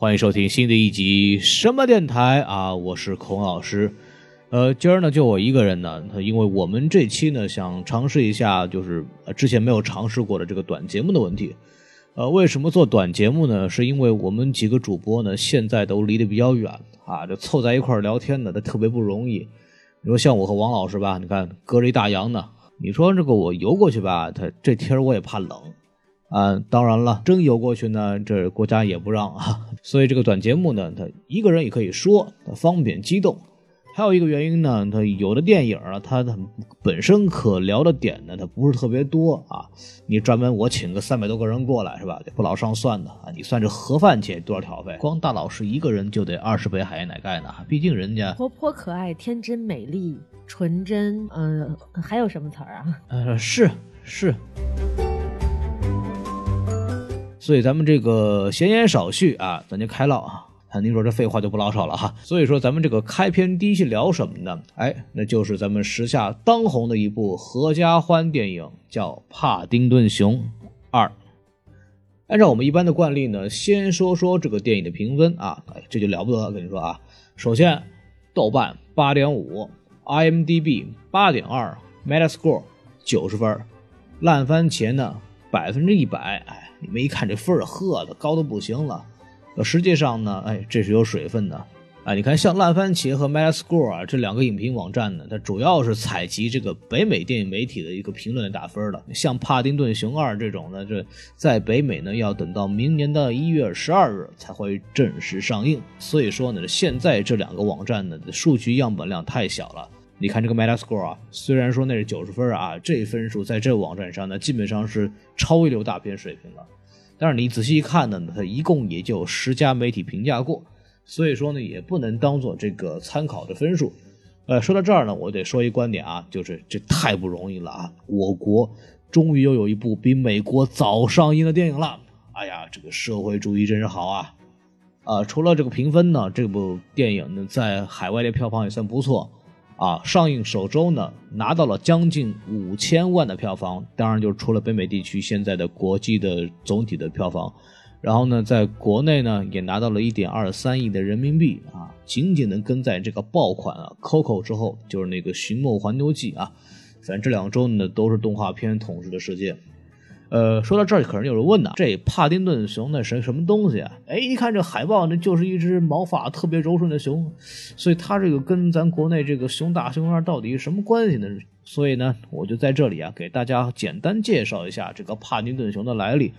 欢迎收听新的一集什么电台啊！我是孔老师。呃，今儿呢就我一个人呢，因为我们这期呢想尝试一下，就是之前没有尝试过的这个短节目的问题。呃，为什么做短节目呢？是因为我们几个主播呢现在都离得比较远啊，就凑在一块聊天呢，它特别不容易。你说像我和王老师吧，你看隔着一大洋呢，你说这个我游过去吧，他这天我也怕冷啊。当然了，真游过去呢，这国家也不让啊。所以这个短节目呢，他一个人也可以说，方便激动。还有一个原因呢，它有的电影啊，它它本身可聊的点呢，它不是特别多啊。你专门我请个三百多个人过来是吧？不老上算的啊。你算这盒饭钱多少条费？光大老师一个人就得二十杯海盐奶盖呢。毕竟人家活泼可爱、天真美丽、纯真，嗯，还有什么词儿啊？呃，是是。所以咱们这个闲言少叙啊，咱就开唠啊。啊，您说这废话就不老少了哈。所以说，咱们这个开篇第一期聊什么呢？哎，那就是咱们时下当红的一部合家欢电影，叫《帕丁顿熊二》。按照我们一般的惯例呢，先说说这个电影的评分啊，哎，这就了不得了，跟你说啊。首先，豆瓣八点五，IMDB 八点二，Metascore 九十分，烂番茄呢百分之一百。哎，你们一看这分儿，呵的高的不行了。实际上呢，哎，这是有水分的，啊，你看像烂番茄和 Metascore 啊这两个影评网站呢，它主要是采集这个北美电影媒体的一个评论打分的。像《帕丁顿熊二》这种呢，这在北美呢要等到明年的一月十二日才会正式上映。所以说呢，现在这两个网站呢数据样本量太小了。你看这个 Metascore 啊，虽然说那是九十分啊，这分数在这网站上呢基本上是超一流大片水平了。但是你仔细一看呢，它一共也就十家媒体评价过，所以说呢，也不能当做这个参考的分数。呃，说到这儿呢，我得说一观点啊，就是这太不容易了啊！我国终于又有一部比美国早上映的电影了。哎呀，这个社会主义真是好啊！啊，除了这个评分呢，这部电影呢在海外的票房也算不错。啊，上映首周呢，拿到了将近五千万的票房，当然就是除了北美地区现在的国际的总体的票房，然后呢，在国内呢也拿到了一点二三亿的人民币啊，仅仅能跟在这个爆款啊《Coco》之后，就是那个《寻梦环游记》啊，反正这两周呢都是动画片统治的世界。呃，说到这儿，可能有人问呢，这帕丁顿熊那是什么东西啊？哎，一看这海报，那就是一只毛发特别柔顺的熊，所以它这个跟咱国内这个熊大熊二到底什么关系呢？所以呢，我就在这里啊，给大家简单介绍一下这个帕丁顿熊的来历，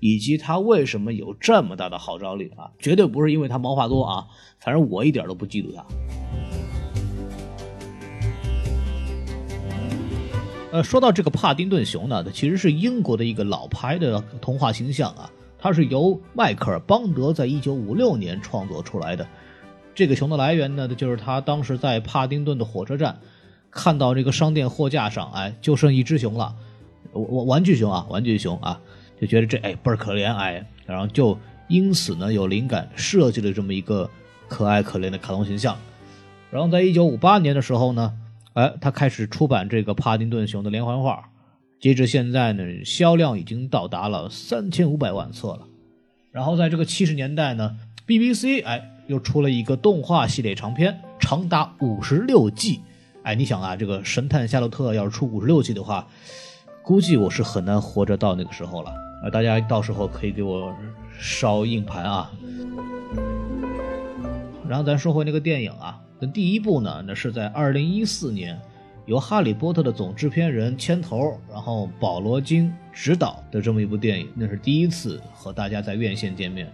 以及它为什么有这么大的号召力啊？绝对不是因为它毛发多啊，反正我一点都不嫉妒它。呃，说到这个帕丁顿熊呢，它其实是英国的一个老牌的童话形象啊。它是由迈克尔·邦德在一九五六年创作出来的。这个熊的来源呢，就是他当时在帕丁顿的火车站看到这个商店货架上，哎，就剩一只熊了，玩玩具熊啊，玩具熊啊，就觉得这哎倍儿可怜哎，然后就因此呢有灵感设计了这么一个可爱可怜的卡通形象。然后在一九五八年的时候呢。哎，他开始出版这个帕丁顿熊的连环画，截至现在呢，销量已经到达了三千五百万册了。然后在这个七十年代呢，BBC 哎又出了一个动画系列长篇，长达五十六季。哎，你想啊，这个神探夏洛特要是出五十六季的话，估计我是很难活着到那个时候了。啊，大家到时候可以给我烧硬盘啊。然后咱说回那个电影啊。那第一部呢，那是在二零一四年，由《哈利波特》的总制片人牵头，然后保罗金执导的这么一部电影，那是第一次和大家在院线见面。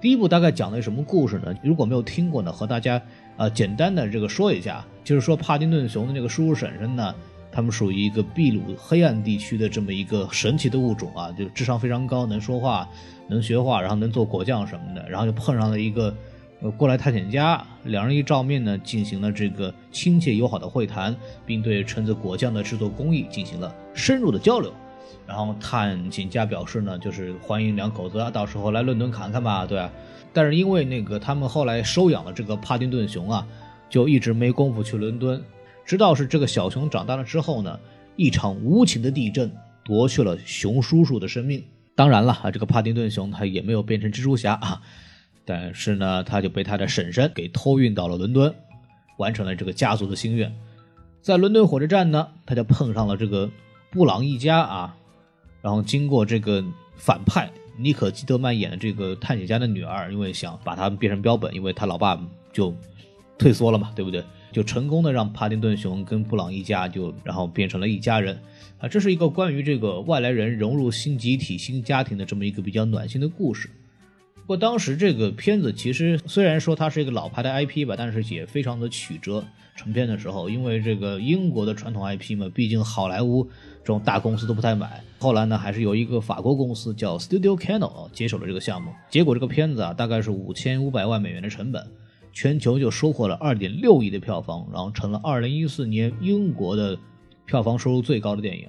第一部大概讲的什么故事呢？如果没有听过呢，和大家呃简单的这个说一下，就是说帕丁顿熊的那个叔叔婶婶呢，他们属于一个秘鲁黑暗地区的这么一个神奇的物种啊，就智商非常高，能说话，能学话，然后能做果酱什么的，然后就碰上了一个。过来探险家两人一照面呢，进行了这个亲切友好的会谈，并对橙子果酱的制作工艺进行了深入的交流。然后探险家表示呢，就是欢迎两口子啊，到时候来伦敦看看吧，对但是因为那个他们后来收养了这个帕丁顿熊啊，就一直没工夫去伦敦。直到是这个小熊长大了之后呢，一场无情的地震夺去了熊叔叔的生命。当然了啊，这个帕丁顿熊它也没有变成蜘蛛侠啊。但是呢，他就被他的婶婶给偷运到了伦敦，完成了这个家族的心愿。在伦敦火车站呢，他就碰上了这个布朗一家啊，然后经过这个反派妮可基德曼演的这个探险家的女儿，因为想把他们变成标本，因为他老爸就退缩了嘛，对不对？就成功的让帕丁顿熊跟布朗一家就然后变成了一家人啊，这是一个关于这个外来人融入新集体、新家庭的这么一个比较暖心的故事。不过当时这个片子其实虽然说它是一个老牌的 IP 吧，但是也非常的曲折。成片的时候，因为这个英国的传统 IP 嘛，毕竟好莱坞这种大公司都不太买。后来呢，还是由一个法国公司叫 Studio Canal 接手了这个项目。结果这个片子啊，大概是五千五百万美元的成本。全球就收获了二点六亿的票房，然后成了二零一四年英国的票房收入最高的电影。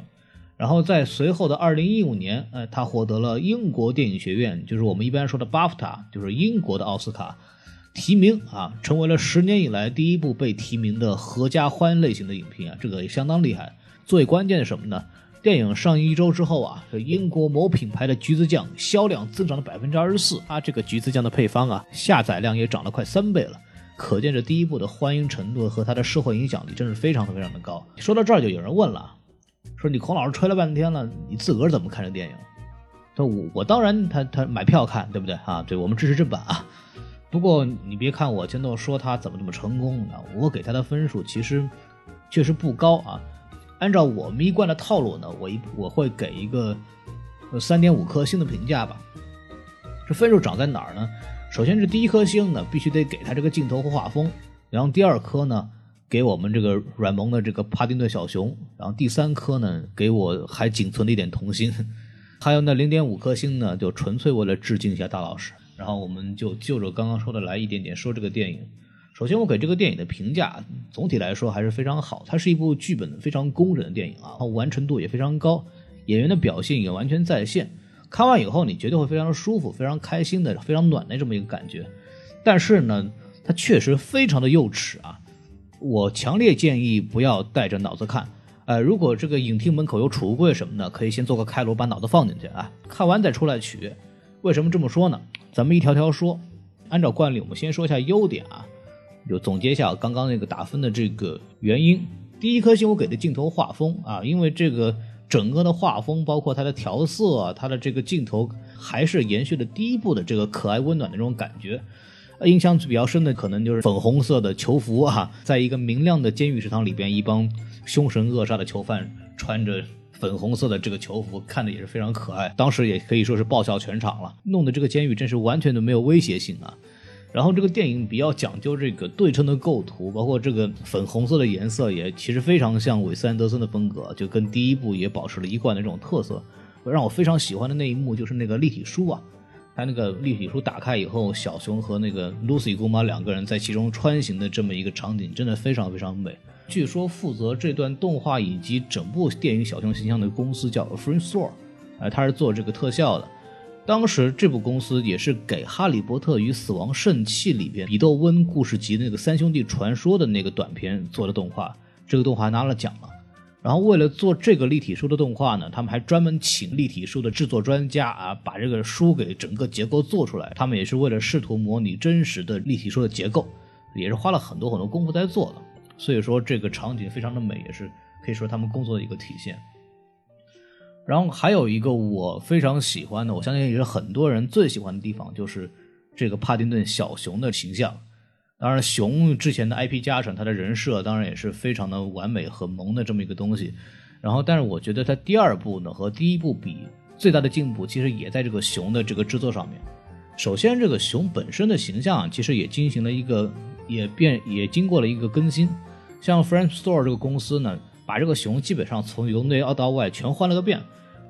然后在随后的二零一五年，呃，他获得了英国电影学院，就是我们一般说的 BAFTA，就是英国的奥斯卡提名啊，成为了十年以来第一部被提名的合家欢类型的影片啊，这个也相当厉害。最关键的什么呢？电影上映一周之后啊，这英国某品牌的橘子酱销量增长了百分之二十四，它这个橘子酱的配方啊，下载量也涨了快三倍了，可见这第一部的欢迎程度和它的社会影响力真是非常非常的高。说到这儿，就有人问了，说你孔老师吹了半天了，你自个儿怎么看这电影？他我我当然他他买票看，对不对啊？对我们支持正版啊。不过你别看我前头说他怎么怎么成功啊，我给他的分数其实确实不高啊。按照我们一贯的套路呢，我一我会给一个三点五颗星的评价吧。这分数长在哪儿呢？首先是第一颗星呢，必须得给他这个镜头和画风；然后第二颗呢，给我们这个软萌的这个帕丁顿小熊；然后第三颗呢，给我还仅存的一点童心；还有那零点五颗星呢，就纯粹为了致敬一下大老师。然后我们就就着刚刚说的来一点点说这个电影。首先，我给这个电影的评价，总体来说还是非常好。它是一部剧本非常工整的电影啊，完成度也非常高，演员的表现也完全在线。看完以后，你绝对会非常舒服，非常开心的，非常暖的这么一个感觉。但是呢，它确实非常的幼稚啊！我强烈建议不要带着脑子看。呃，如果这个影厅门口有储物柜什么的，可以先做个开罗，把脑子放进去啊，看完再出来取。为什么这么说呢？咱们一条条说。按照惯例，我们先说一下优点啊。就总结一下刚刚那个打分的这个原因。第一颗星我给的镜头画风啊，因为这个整个的画风，包括它的调色，它的这个镜头还是延续了第一部的这个可爱温暖的这种感觉。印象比较深的可能就是粉红色的囚服啊，在一个明亮的监狱食堂里边，一帮凶神恶煞的囚犯穿着粉红色的这个囚服，看的也是非常可爱。当时也可以说是爆笑全场了，弄得这个监狱真是完全的没有威胁性啊。然后这个电影比较讲究这个对称的构图，包括这个粉红色的颜色也其实非常像韦斯安德森的风格，就跟第一部也保持了一贯的这种特色。让我非常喜欢的那一幕就是那个立体书啊，它那个立体书打开以后，小熊和那个 Lucy 姑妈两个人在其中穿行的这么一个场景，真的非常非常美。据说负责这段动画以及整部电影小熊形象的公司叫 Frame Store，呃，它是做这个特效的。当时这部公司也是给《哈利波特与死亡圣器》里边比窦温故事集那个三兄弟传说的那个短片做的动画，这个动画拿了奖了。然后为了做这个立体书的动画呢，他们还专门请立体书的制作专家啊，把这个书给整个结构做出来。他们也是为了试图模拟真实的立体书的结构，也是花了很多很多功夫在做的。所以说这个场景非常的美，也是可以说他们工作的一个体现。然后还有一个我非常喜欢的，我相信也是很多人最喜欢的地方，就是这个帕丁顿小熊的形象。当然，熊之前的 IP 加成，它的人设当然也是非常的完美和萌的这么一个东西。然后，但是我觉得它第二部呢和第一部比，最大的进步其实也在这个熊的这个制作上面。首先，这个熊本身的形象其实也进行了一个也变也经过了一个更新。像 Frame Store 这个公司呢。把这个熊基本上从由内到外全换了个遍。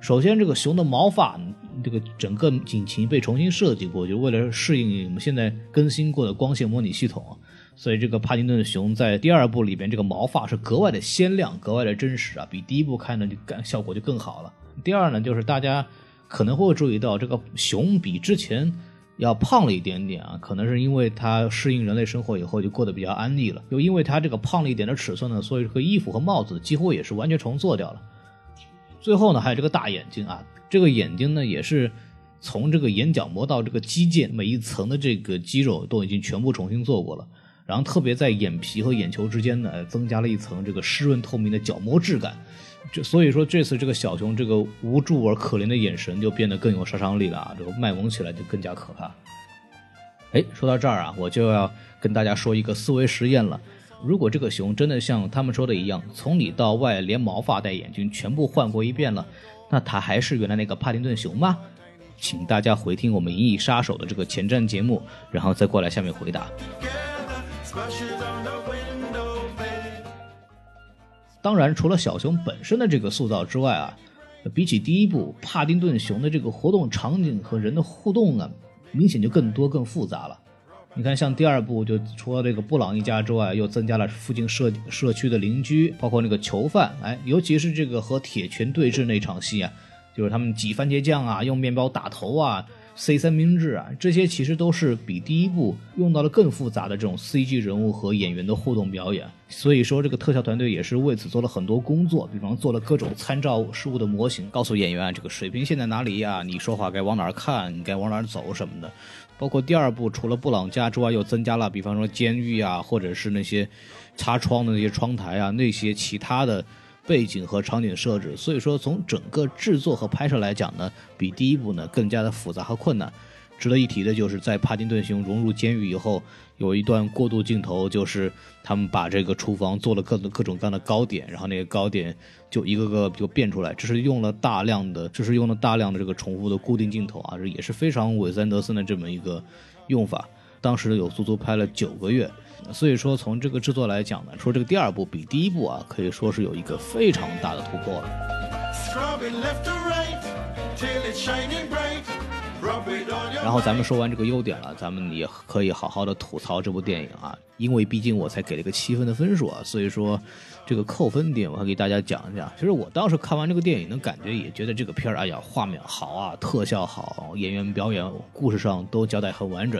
首先，这个熊的毛发，这个整个引擎被重新设计过，就为了适应我们现在更新过的光线模拟系统。所以，这个帕丁顿熊在第二部里边，这个毛发是格外的鲜亮，格外的真实啊，比第一部看呢就感效果就更好了。第二呢，就是大家可能会注意到，这个熊比之前。要胖了一点点啊，可能是因为它适应人类生活以后就过得比较安逸了。又因为它这个胖了一点的尺寸呢，所以这个衣服和帽子几乎也是完全重做掉了。最后呢，还有这个大眼睛啊，这个眼睛呢也是从这个眼角膜到这个肌腱，每一层的这个肌肉都已经全部重新做过了。然后特别在眼皮和眼球之间呢，增加了一层这个湿润透明的角膜质感。这所以说这次这个小熊这个无助而可怜的眼神就变得更有杀伤力了啊！这个卖萌起来就更加可怕。哎，说到这儿啊，我就要跟大家说一个思维实验了。如果这个熊真的像他们说的一样，从里到外连毛发带眼睛全部换过一遍了，那他还是原来那个帕丁顿熊吗？请大家回听我们《银翼杀手》的这个前瞻节目，然后再过来下面回答。当然，除了小熊本身的这个塑造之外啊，比起第一部帕丁顿熊的这个活动场景和人的互动啊，明显就更多更复杂了。你看，像第二部就除了这个布朗一家之外，又增加了附近社社区的邻居，包括那个囚犯，哎，尤其是这个和铁拳对峙那场戏啊，就是他们挤番茄酱啊，用面包打头啊。C 三明治啊，这些其实都是比第一部用到了更复杂的这种 CG 人物和演员的互动表演。所以说，这个特效团队也是为此做了很多工作，比方做了各种参照事物的模型，告诉演员这个水平线在哪里呀？你说话该往哪儿看？该往哪儿走什么的。包括第二部，除了布朗家之外，又增加了比方说监狱啊，或者是那些擦窗的那些窗台啊，那些其他的。背景和场景设置，所以说从整个制作和拍摄来讲呢，比第一部呢更加的复杂和困难。值得一提的就是在帕丁顿熊融入监狱以后，有一段过渡镜头，就是他们把这个厨房做了各种各种各样的糕点，然后那个糕点就一个个就变出来，这是用了大量的，这是用了大量的这个重复的固定镜头啊，这也是非常韦斯安德森的这么一个用法。当时有足足拍了九个月。所以说，从这个制作来讲呢，说这个第二部比第一部啊，可以说是有一个非常大的突破了。然后咱们说完这个优点了，咱们也可以好好的吐槽这部电影啊，因为毕竟我才给了一个七分的分数啊，所以说这个扣分点我还给大家讲一讲。其实我当时看完这个电影的感觉，也觉得这个片儿，哎呀，画面好啊，特效好，演员表演，故事上都交代很完整。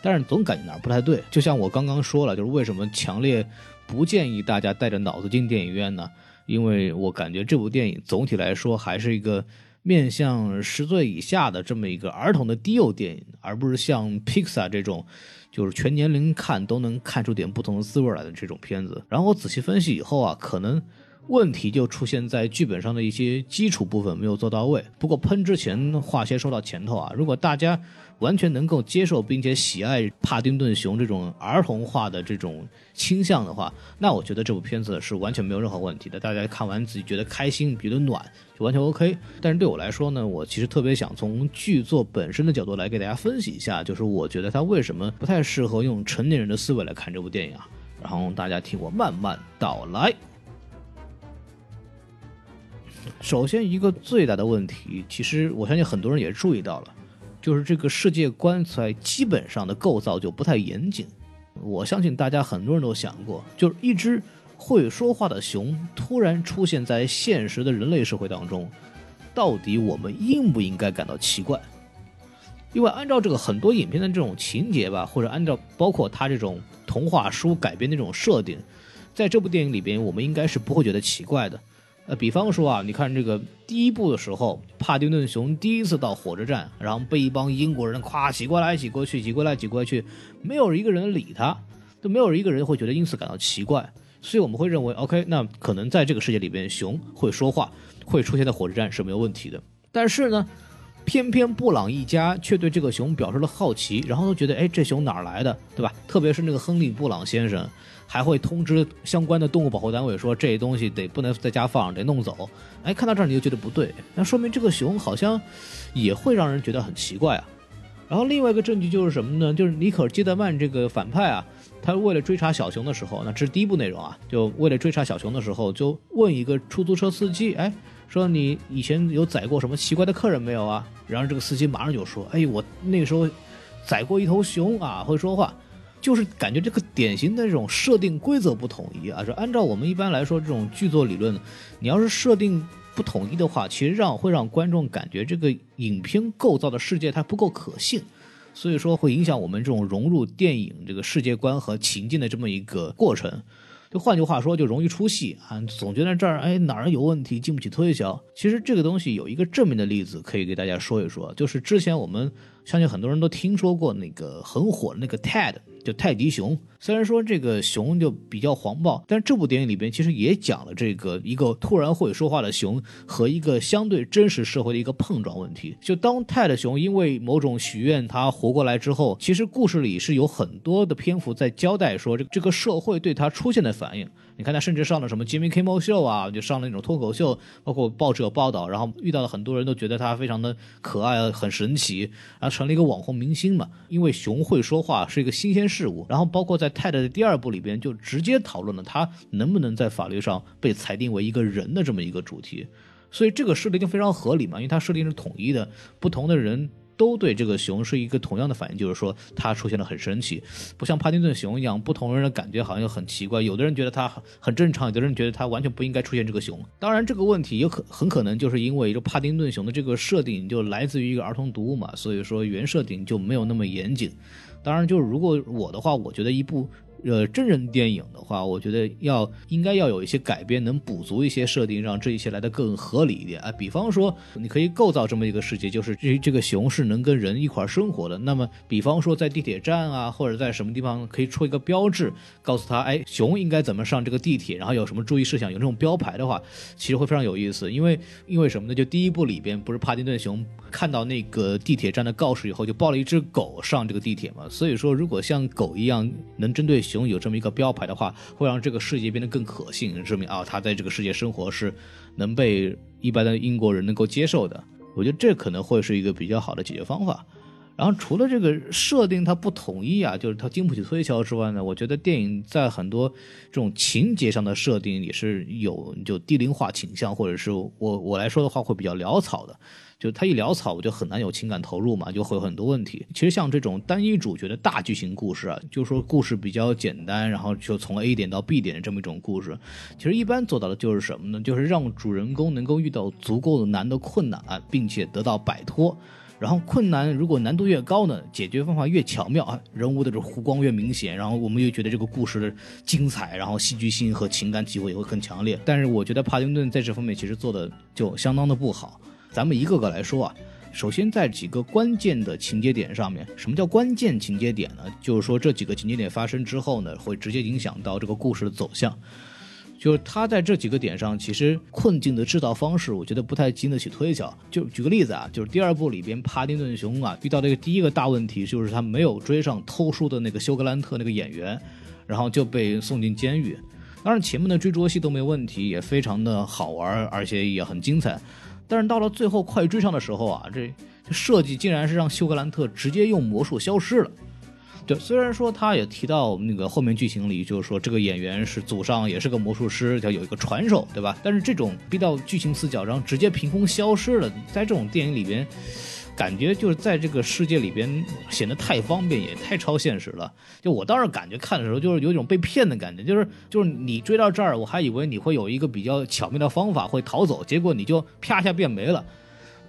但是总感觉哪儿不太对，就像我刚刚说了，就是为什么强烈不建议大家带着脑子进电影院呢？因为我感觉这部电影总体来说还是一个面向十岁以下的这么一个儿童的低幼电影，而不是像 Pixar 这种，就是全年龄看都能看出点不同的滋味来的这种片子。然后我仔细分析以后啊，可能问题就出现在剧本上的一些基础部分没有做到位。不过喷之前话先说到前头啊，如果大家。完全能够接受并且喜爱帕丁顿熊这种儿童化的这种倾向的话，那我觉得这部片子是完全没有任何问题的。大家看完自己觉得开心、觉得暖，就完全 OK。但是对我来说呢，我其实特别想从剧作本身的角度来给大家分析一下，就是我觉得它为什么不太适合用成年人的思维来看这部电影啊。然后大家听我慢慢道来。首先，一个最大的问题，其实我相信很多人也注意到了。就是这个世界观在基本上的构造就不太严谨，我相信大家很多人都想过，就是一只会说话的熊突然出现在现实的人类社会当中，到底我们应不应该感到奇怪？因为按照这个很多影片的这种情节吧，或者按照包括它这种童话书改编的这种设定，在这部电影里边，我们应该是不会觉得奇怪的。呃，比方说啊，你看这个第一部的时候，帕丁顿熊第一次到火车站，然后被一帮英国人夸挤过来挤过去，挤过来挤过去，没有一个人理他，都没有一个人会觉得因此感到奇怪，所以我们会认为，OK，那可能在这个世界里边，熊会说话，会出现在火车站是没有问题的。但是呢，偏偏布朗一家却对这个熊表示了好奇，然后都觉得，哎，这熊哪儿来的，对吧？特别是那个亨利·布朗先生。还会通知相关的动物保护单位说这东西得不能在家放，得弄走。哎，看到这儿你就觉得不对，那说明这个熊好像也会让人觉得很奇怪啊。然后另外一个证据就是什么呢？就是尼可基德曼这个反派啊，他为了追查小熊的时候，那这是第一部内容啊，就为了追查小熊的时候，就问一个出租车司机，哎，说你以前有载过什么奇怪的客人没有啊？然后这个司机马上就说，哎，我那时候载过一头熊啊，会说话。就是感觉这个典型的这种设定规则不统一啊，是按照我们一般来说这种剧作理论，你要是设定不统一的话，其实让会让观众感觉这个影片构造的世界它不够可信，所以说会影响我们这种融入电影这个世界观和情境的这么一个过程。就换句话说，就容易出戏啊，总觉得这儿哎哪儿有问题，经不起推敲。其实这个东西有一个正面的例子可以给大家说一说，就是之前我们相信很多人都听说过那个很火的那个 Ted。就泰迪熊，虽然说这个熊就比较黄暴，但是这部电影里边其实也讲了这个一个突然会说话的熊和一个相对真实社会的一个碰撞问题。就当泰的熊因为某种许愿它活过来之后，其实故事里是有很多的篇幅在交代说这这个社会对它出现的反应。你看他甚至上了什么 Jimmy Kimmel 秀啊，就上了那种脱口秀，包括报纸有报道，然后遇到了很多人都觉得他非常的可爱，很神奇，然后成了一个网红明星嘛。因为熊会说话是一个新鲜事物，然后包括在泰 d 的第二部里边就直接讨论了他能不能在法律上被裁定为一个人的这么一个主题，所以这个设定就非常合理嘛，因为它设定是统一的，不同的人。都对这个熊是一个同样的反应，就是说它出现的很神奇，不像帕丁顿熊一样，不同人的感觉好像又很奇怪。有的人觉得它很正常，有的人觉得它完全不应该出现这个熊。当然，这个问题有可很可能就是因为这帕丁顿熊的这个设定就来自于一个儿童读物嘛，所以说原设定就没有那么严谨。当然，就是如果我的话，我觉得一部。呃，真人电影的话，我觉得要应该要有一些改编，能补足一些设定，让这一切来的更合理一点啊。比方说，你可以构造这么一个世界，就是这这个熊是能跟人一块生活的。那么，比方说在地铁站啊，或者在什么地方可以出一个标志，告诉他，哎，熊应该怎么上这个地铁，然后有什么注意事项，有这种标牌的话，其实会非常有意思。因为因为什么呢？就第一部里边不是帕丁顿熊看到那个地铁站的告示以后，就抱了一只狗上这个地铁嘛。所以说，如果像狗一样能针对。熊有这么一个标牌的话，会让这个世界变得更可信，证明啊，他在这个世界生活是能被一般的英国人能够接受的。我觉得这可能会是一个比较好的解决方法。然后除了这个设定它不统一啊，就是它经不起推敲之外呢，我觉得电影在很多这种情节上的设定也是有就低龄化倾向，或者是我我来说的话会比较潦草的。就他一潦草，我就很难有情感投入嘛，就会有很多问题。其实像这种单一主角的大剧情故事啊，就是说故事比较简单，然后就从 A 点到 B 点的这么一种故事，其实一般做到的就是什么呢？就是让主人公能够遇到足够的难的困难，啊并且得到摆脱。然后困难如果难度越高呢，解决方法越巧妙啊，人物的这弧光越明显，然后我们又觉得这个故事的精彩，然后戏剧性和情感体会也会很强烈。但是我觉得帕丁顿在这方面其实做的就相当的不好。咱们一个个来说啊，首先在几个关键的情节点上面，什么叫关键情节点呢？就是说这几个情节点发生之后呢，会直接影响到这个故事的走向。就是他在这几个点上，其实困境的制造方式，我觉得不太经得起推敲。就举个例子啊，就是第二部里边，帕丁顿熊啊遇到这个第一个大问题，就是他没有追上偷书的那个休格兰特那个演员，然后就被送进监狱。当然前面的追逐戏都没问题，也非常的好玩，而且也很精彩。但是到了最后快追上的时候啊，这这设计竟然是让休格兰特直接用魔术消失了。对，虽然说他也提到那个后面剧情里，就是说这个演员是祖上也是个魔术师，叫有一个传手，对吧？但是这种逼到剧情死角然后，直接凭空消失了，在这种电影里边。感觉就是在这个世界里边显得太方便，也太超现实了。就我当时感觉看的时候，就是有一种被骗的感觉，就是就是你追到这儿，我还以为你会有一个比较巧妙的方法会逃走，结果你就啪一下变没了。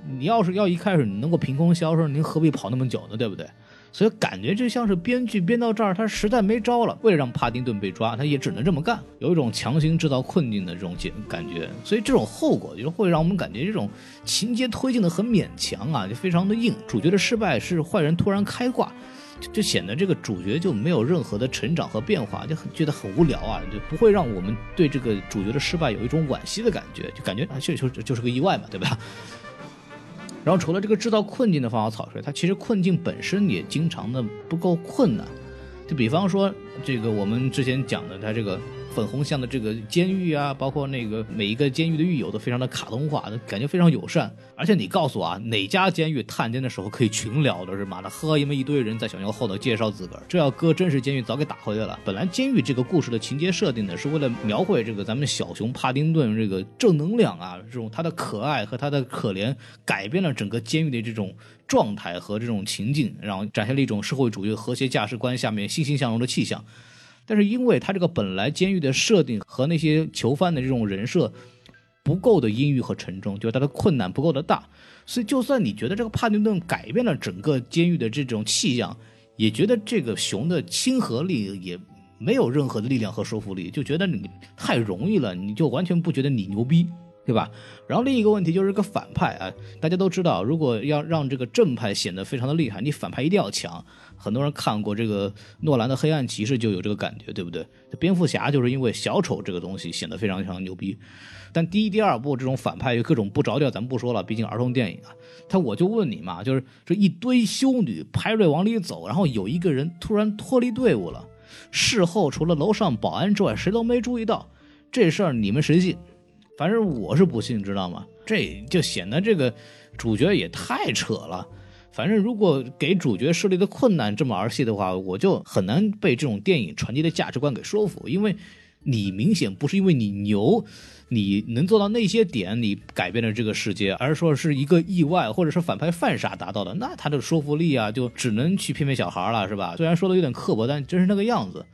你要是要一开始你能够凭空消失，您何必跑那么久呢？对不对？所以感觉就像是编剧编到这儿，他实在没招了，为了让帕丁顿被抓，他也只能这么干，有一种强行制造困境的这种感感觉。所以这种后果就会让我们感觉这种情节推进的很勉强啊，就非常的硬。主角的失败是坏人突然开挂，就显得这个主角就没有任何的成长和变化，就很觉得很无聊啊，就不会让我们对这个主角的失败有一种惋惜的感觉，就感觉啊，就就就是个意外嘛，对吧？然后除了这个制造困境的方法草率，它其实困境本身也经常的不够困难。就比方说这个我们之前讲的，它这个。粉红像的这个监狱啊，包括那个每一个监狱的狱友都非常的卡通化，感觉非常友善。而且你告诉我啊，哪家监狱探监的时候可以群聊的是吗？那，呵，因为一堆人在小牛后头介绍自个儿，这要搁真实监狱早给打回来了。本来监狱这个故事的情节设定呢，是为了描绘这个咱们小熊帕丁顿这个正能量啊，这种他的可爱和他的可怜，改变了整个监狱的这种状态和这种情境，然后展现了一种社会主义和谐价值观下面欣欣向荣的气象。但是因为他这个本来监狱的设定和那些囚犯的这种人设不够的阴郁和沉重，就是他的困难不够的大，所以就算你觉得这个帕丁顿改变了整个监狱的这种气象，也觉得这个熊的亲和力也没有任何的力量和说服力，就觉得你太容易了，你就完全不觉得你牛逼。对吧？然后另一个问题就是个反派啊，大家都知道，如果要让这个正派显得非常的厉害，你反派一定要强。很多人看过这个诺兰的《黑暗骑士》就有这个感觉，对不对？蝙蝠侠就是因为小丑这个东西显得非常非常牛逼。但第一、第二部这种反派有各种不着调，咱们不说了，毕竟儿童电影啊。他我就问你嘛，就是这一堆修女排队往里走，然后有一个人突然脱离队伍了，事后除了楼上保安之外，谁都没注意到这事儿，你们谁信？反正我是不信，知道吗？这就显得这个主角也太扯了。反正如果给主角设立的困难这么儿戏的话，我就很难被这种电影传递的价值观给说服。因为你明显不是因为你牛，你能做到那些点，你改变了这个世界，而说是一个意外，或者是反派犯傻达到的，那他的说服力啊，就只能去骗骗小孩了，是吧？虽然说的有点刻薄，但真是那个样子。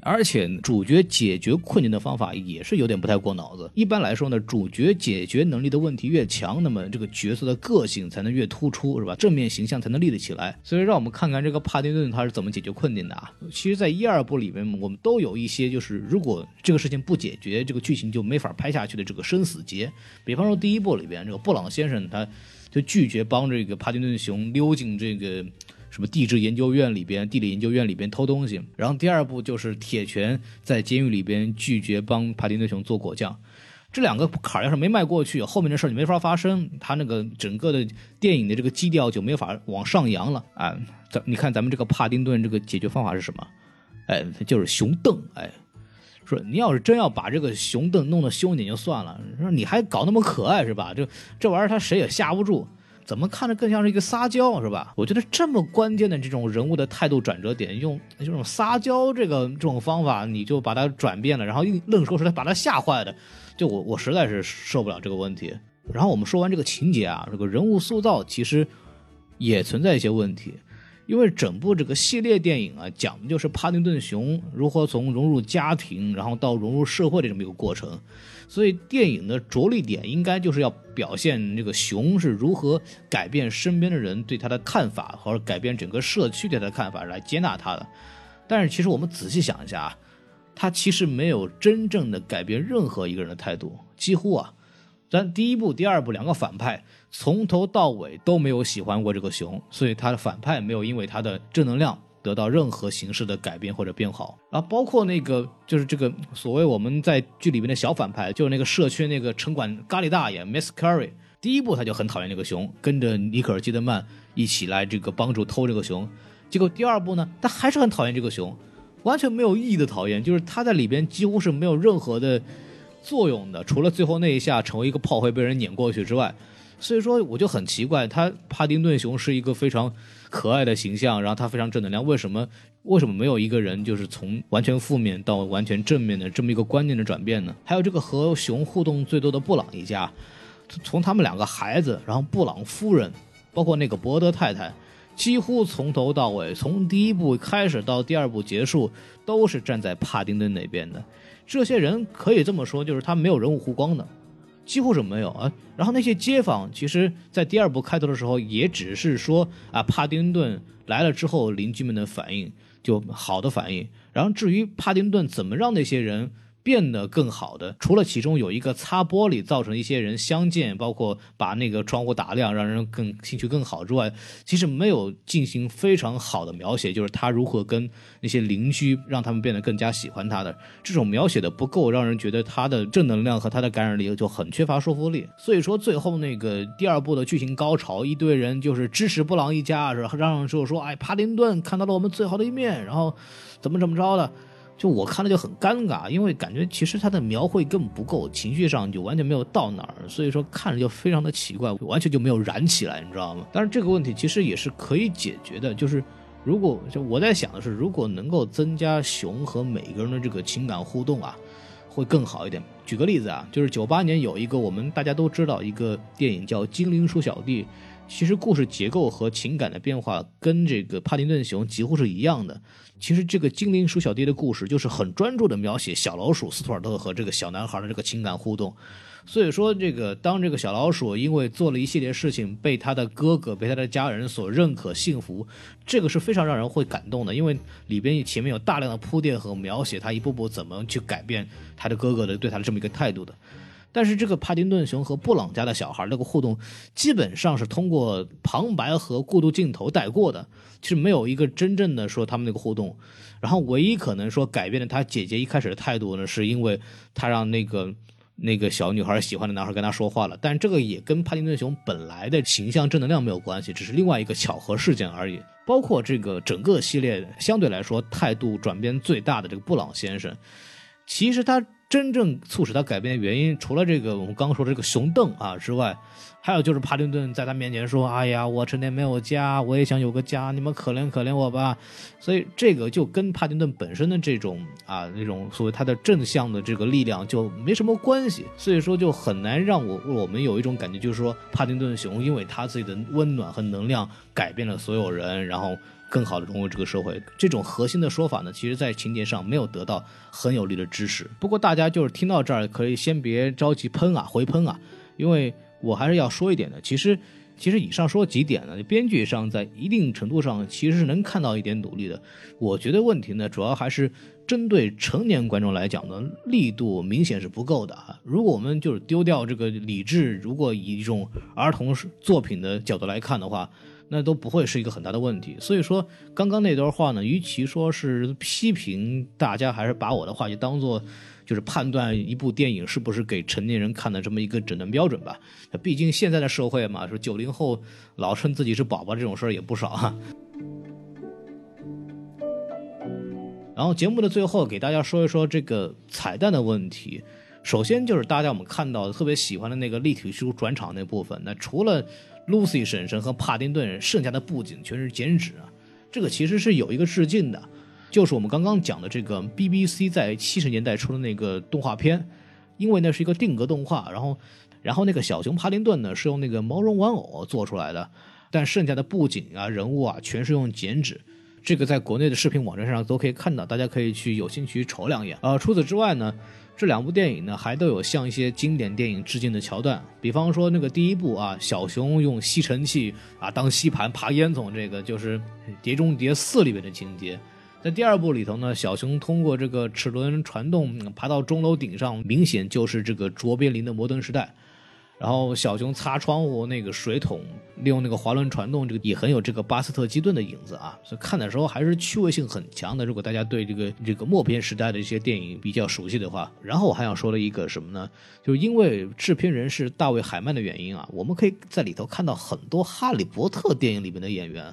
而且主角解决困境的方法也是有点不太过脑子。一般来说呢，主角解决能力的问题越强，那么这个角色的个性才能越突出，是吧？正面形象才能立得起来。所以让我们看看这个帕丁顿他是怎么解决困境的啊？其实，在一二部里面，我们都有一些就是如果这个事情不解决，这个剧情就没法拍下去的这个生死劫。比方说第一部里边，这个布朗先生他就拒绝帮这个帕丁顿熊溜进这个。什么地质研究院里边、地理研究院里边偷东西，然后第二部就是铁拳在监狱里边拒绝帮帕丁顿熊做果酱，这两个坎儿要是没迈过去，后面的事儿就没法发生，他那个整个的电影的这个基调就没法往上扬了啊！咱你看咱们这个帕丁顿这个解决方法是什么？哎，就是熊瞪，哎，说你要是真要把这个熊瞪弄得凶点就算了，说你还搞那么可爱是吧？这这玩意儿他谁也吓不住。怎么看着更像是一个撒娇是吧？我觉得这么关键的这种人物的态度转折点，用这种撒娇这个这种方法，你就把它转变了，然后硬愣说出来把他吓坏的，就我我实在是受不了这个问题。然后我们说完这个情节啊，这个人物塑造其实也存在一些问题。因为整部这个系列电影啊，讲的就是帕丁顿熊如何从融入家庭，然后到融入社会的这么一个过程，所以电影的着力点应该就是要表现这个熊是如何改变身边的人对他的看法，或者改变整个社区对他的看法来接纳他的。但是其实我们仔细想一下啊，他其实没有真正的改变任何一个人的态度，几乎啊。咱第一部、第二部两个反派从头到尾都没有喜欢过这个熊，所以他的反派没有因为他的正能量得到任何形式的改变或者变好。然后包括那个就是这个所谓我们在剧里面的小反派，就是那个社区那个城管咖喱大爷 Miss Curry，第一部他就很讨厌这个熊，跟着尼可尔基德曼一起来这个帮助偷这个熊。结果第二部呢，他还是很讨厌这个熊，完全没有意义的讨厌，就是他在里边几乎是没有任何的。作用的，除了最后那一下成为一个炮灰被人碾过去之外，所以说我就很奇怪，他帕丁顿熊是一个非常可爱的形象，然后他非常正能量，为什么为什么没有一个人就是从完全负面到完全正面的这么一个观念的转变呢？还有这个和熊互动最多的布朗一家，从他们两个孩子，然后布朗夫人，包括那个伯德太太，几乎从头到尾，从第一部开始到第二部结束，都是站在帕丁顿那边的。这些人可以这么说，就是他没有人物弧光的，几乎是没有啊。然后那些街坊，其实在第二部开头的时候，也只是说啊，帕丁顿来了之后，邻居们的反应就好的反应。然后至于帕丁顿怎么让那些人。变得更好的，除了其中有一个擦玻璃造成一些人相见，包括把那个窗户打亮，让人更兴趣更好之外，其实没有进行非常好的描写，就是他如何跟那些邻居让他们变得更加喜欢他的这种描写的不够，让人觉得他的正能量和他的感染力就很缺乏说服力。所以说最后那个第二部的剧情高潮，一堆人就是支持布朗一家，是让就说哎帕丁顿看到了我们最好的一面，然后怎么怎么着的。就我看了就很尴尬，因为感觉其实他的描绘根本不够，情绪上就完全没有到哪儿，所以说看着就非常的奇怪，完全就没有燃起来，你知道吗？但是这个问题其实也是可以解决的，就是如果就我在想的是，如果能够增加熊和每个人的这个情感互动啊，会更好一点。举个例子啊，就是九八年有一个我们大家都知道一个电影叫《精灵鼠小弟》，其实故事结构和情感的变化跟这个帕丁顿熊几乎是一样的。其实这个精灵鼠小弟的故事就是很专注的描写小老鼠斯图尔特和这个小男孩的这个情感互动。所以说，这个当这个小老鼠因为做了一系列事情，被他的哥哥、被他的家人所认可、幸福，这个是非常让人会感动的。因为里边前面有大量的铺垫和描写，他一步步怎么去改变他的哥哥的对他的这么一个态度的。但是这个帕丁顿熊和布朗家的小孩那个互动，基本上是通过旁白和过渡镜头带过的，其实没有一个真正的说他们那个互动。然后唯一可能说改变了他姐姐一开始的态度呢，是因为他让那个那个小女孩喜欢的男孩跟他说话了。但这个也跟帕丁顿熊本来的形象正能量没有关系，只是另外一个巧合事件而已。包括这个整个系列相对来说态度转变最大的这个布朗先生，其实他。真正促使他改变的原因，除了这个我们刚刚说的这个熊凳啊之外，还有就是帕丁顿在他面前说：“哎呀，我成天没有家，我也想有个家，你们可怜可怜我吧。”所以这个就跟帕丁顿本身的这种啊那种所谓他的正向的这个力量就没什么关系，所以说就很难让我我们有一种感觉，就是说帕丁顿熊因为他自己的温暖和能量改变了所有人，然后。更好的融入这个社会，这种核心的说法呢，其实在情节上没有得到很有力的支持。不过大家就是听到这儿，可以先别着急喷啊，回喷啊，因为我还是要说一点的。其实，其实以上说几点呢，编剧上在一定程度上其实是能看到一点努力的。我觉得问题呢，主要还是针对成年观众来讲呢，力度明显是不够的啊。如果我们就是丢掉这个理智，如果以一种儿童作品的角度来看的话。那都不会是一个很大的问题，所以说刚刚那段话呢，与其说是批评大家，还是把我的话就当做就是判断一部电影是不是给成年人看的这么一个诊断标准吧。毕竟现在的社会嘛，说九零后老称自己是宝宝这种事儿也不少哈。然后节目的最后给大家说一说这个彩蛋的问题。首先就是大家我们看到特别喜欢的那个立体书转场那部分，那除了。Lucy 婶婶和帕丁顿剩下的布景全是剪纸啊，这个其实是有一个致敬的，就是我们刚刚讲的这个 BBC 在七十年代出的那个动画片，因为那是一个定格动画，然后然后那个小熊帕丁顿呢是用那个毛绒玩偶做出来的，但剩下的布景啊人物啊全是用剪纸，这个在国内的视频网站上都可以看到，大家可以去有兴趣瞅两眼。呃，除此之外呢。这两部电影呢，还都有向一些经典电影致敬的桥段，比方说那个第一部啊，小熊用吸尘器啊当吸盘爬烟囱，这个就是《碟中谍四》里面的情节。在第二部里头呢，小熊通过这个齿轮传动爬到钟楼顶上，明显就是这个卓别林的《摩登时代》。然后小熊擦窗户那个水桶，利用那个滑轮传动，这个也很有这个巴斯特基顿的影子啊，所以看的时候还是趣味性很强的。如果大家对这个这个默片时代的一些电影比较熟悉的话，然后我还想说的一个什么呢？就是因为制片人是大卫海曼的原因啊，我们可以在里头看到很多哈利波特电影里面的演员，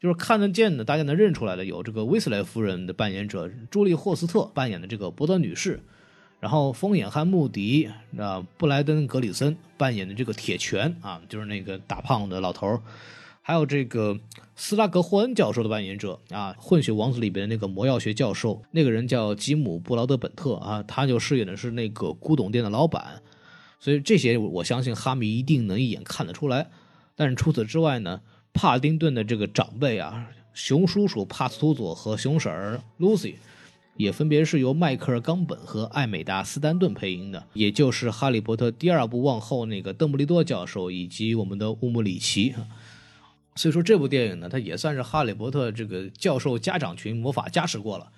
就是看得见的，大家能认出来的有这个威斯莱夫人的扮演者朱莉霍斯特扮演的这个伯德女士。然后，风眼汉穆迪啊，布莱登格里森扮演的这个铁拳啊，就是那个大胖的老头还有这个斯拉格霍恩教授的扮演者啊，《混血王子》里边的那个魔药学教授，那个人叫吉姆布劳德本特啊，他就饰演的是那个古董店的老板。所以这些我相信哈迷一定能一眼看得出来。但是除此之外呢，帕丁顿的这个长辈啊，熊叔叔帕斯图佐和熊婶儿 Lucy。也分别是由迈克尔·冈本和艾美达·斯丹顿配音的，也就是《哈利波特》第二部往后那个邓布利多教授以及我们的乌姆里奇。所以说这部电影呢，它也算是哈利波特这个教授家长群魔法加持过了。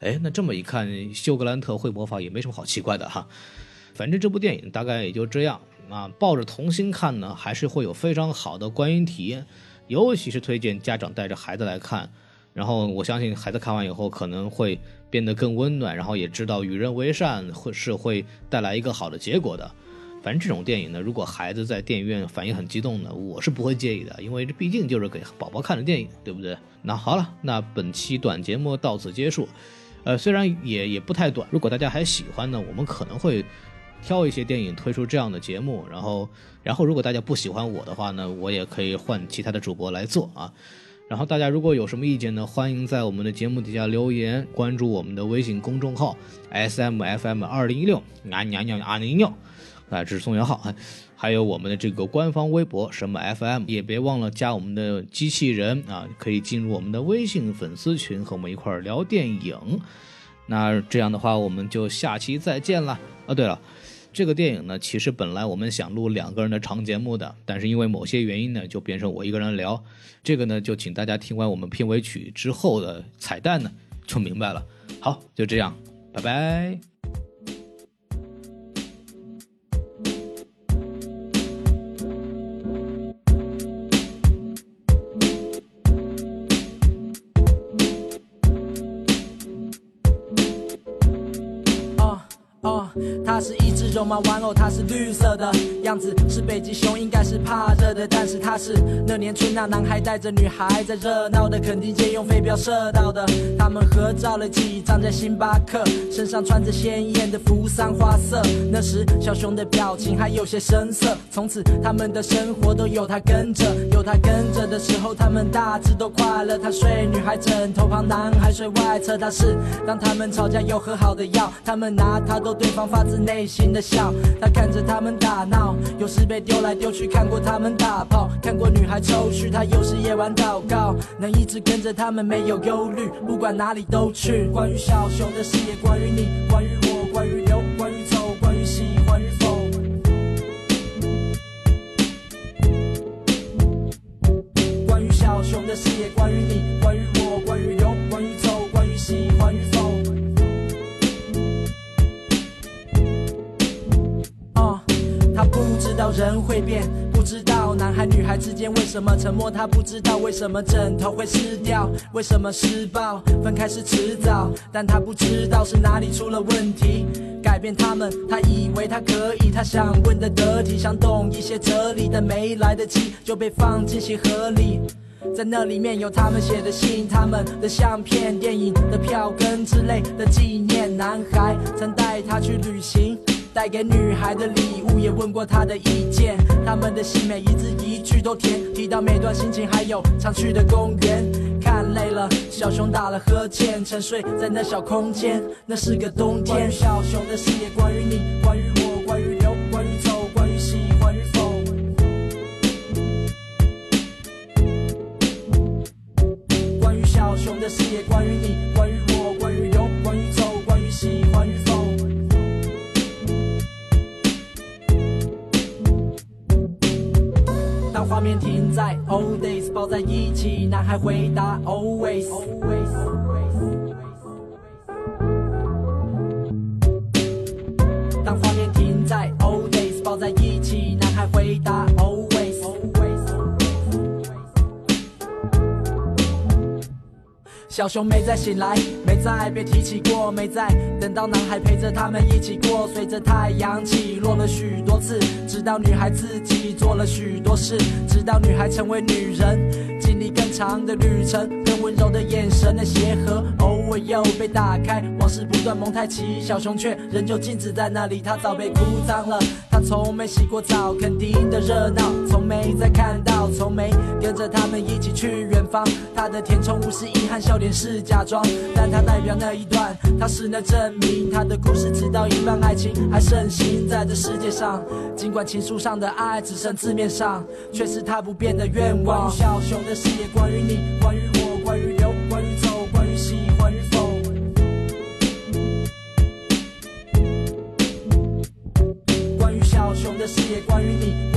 哎，那这么一看，休格兰特会魔法也没什么好奇怪的哈。反正这部电影大概也就这样啊，抱着童心看呢，还是会有非常好的观影体验，尤其是推荐家长带着孩子来看。然后我相信孩子看完以后可能会变得更温暖，然后也知道与人为善会是会带来一个好的结果的。反正这种电影呢，如果孩子在电影院反应很激动呢，我是不会介意的，因为这毕竟就是给宝宝看的电影，对不对？那好了，那本期短节目到此结束。呃，虽然也也不太短，如果大家还喜欢呢，我们可能会挑一些电影推出这样的节目。然后，然后如果大家不喜欢我的话呢，我也可以换其他的主播来做啊。然后大家如果有什么意见呢，欢迎在我们的节目底下留言，关注我们的微信公众号 S M F M 二零一六，啊娘娘啊零六，啊这是宋元浩啊，还有我们的这个官方微博什么 FM，也别忘了加我们的机器人啊，可以进入我们的微信粉丝群和我们一块聊电影。那这样的话，我们就下期再见了啊！对了。这个电影呢，其实本来我们想录两个人的长节目的，但是因为某些原因呢，就变成我一个人聊。这个呢，就请大家听完我们片尾曲之后的彩蛋呢，就明白了。好，就这样，拜拜。玩偶，它是绿色的样子，是北极熊，应该是怕热的。但是它是那年春，那男孩带着女孩在热闹的垦丁街用飞镖射到的。他们合照了几张在星巴克，身上穿着鲜艳的扶桑花色。那时小熊的表情还有些生涩。从此他们的生活都有他跟着，有他跟着的时候，他们大致都快乐。他睡女孩枕头旁，男孩睡外侧。他是当他们吵架又和好的药，他们拿他逗对方发自内心的。笑，他看着他们打闹，有时被丢来丢去，看过他们打炮，看过女孩抽搐，他有时夜晚祷告，能一直跟着他们没有忧虑，不管哪里都去。关于小熊的事业，关于你，关于什么沉默。他不知道为什么枕头会湿掉，为什么施暴分开是迟早。但他不知道是哪里出了问题，改变他们。他以为他可以，他想问的得体，想懂一些哲理，但没来得及就被放进鞋盒里。在那里面有他们写的信，他们的相片、电影的票根之类的纪念。男孩曾带他去旅行。带给女孩的礼物，也问过她的意见。他们的信每一字一句都甜，提到每段心情，还有常去的公园。看累了，小熊打了呵欠，沉睡在那小空间。那是个冬天。小熊的事业，关于你，关于我，关于留，关于走，关于喜欢与否。关于小熊的事业，关于你，关于我，关画面停在 old days，抱在一起，男孩回答 always。当画面停在 old days，抱在一起，男孩回答 always。小熊没再醒来，没再被提起过，没再等到男孩陪着他们一起过。随着太阳起落了许多次，直到女孩自己做了许多事，直到女孩成为女人，经历更长的旅程，温柔的眼神的鞋盒，偶尔又被打开，往事不断蒙太奇，小熊却仍旧静止在那里，它早被哭脏了。他从没洗过澡，肯定的热闹，从没再看到，从没跟着他们一起去远方。他的填充物是遗憾，笑脸是假装，但他代表那一段，他是那证明。他的故事直到一半，爱情还盛行在这世界上。尽管情书上的爱只剩字面上，却是他不变的愿望。关于小熊的事业，关于你，关于我，关于留，关于走，关于喜欢与否。关于小熊的事业，关于你，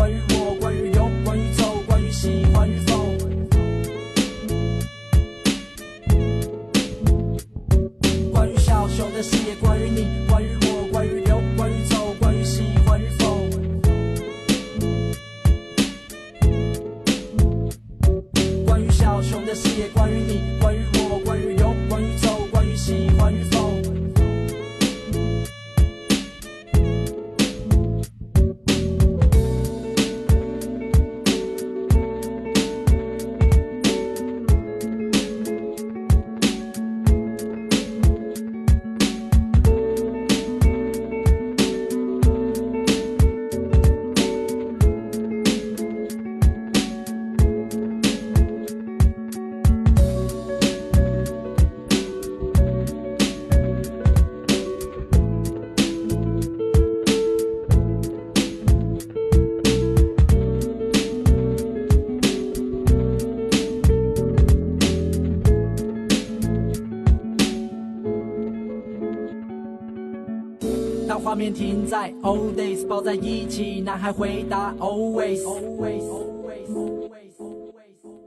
面停在 old days，抱在一起，男孩回答 always。always, always, always, always.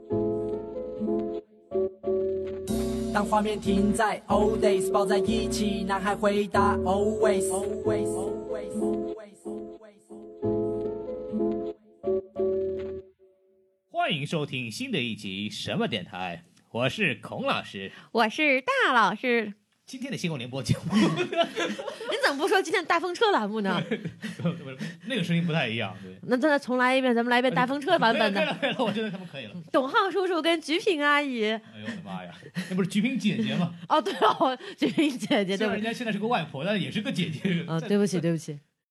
当画面停在 old days，抱在一起，男孩回答 always。always, always, always, always. 欢迎收听新的一集什么电台，我是孔老师。我是大老师，今天的新闻联播节目，你怎么不说今天大风车栏目呢？那个声音不太一样，对。那再重来一遍，咱们来一遍大风车版本的。对了对了，我觉得他们可以了。董浩叔叔跟菊萍阿姨。哎呦我的妈呀，那不是菊萍姐姐吗？哦，对哦，菊萍姐姐，对人家现在是个外婆，但也是个姐姐。啊，对不起，对不起。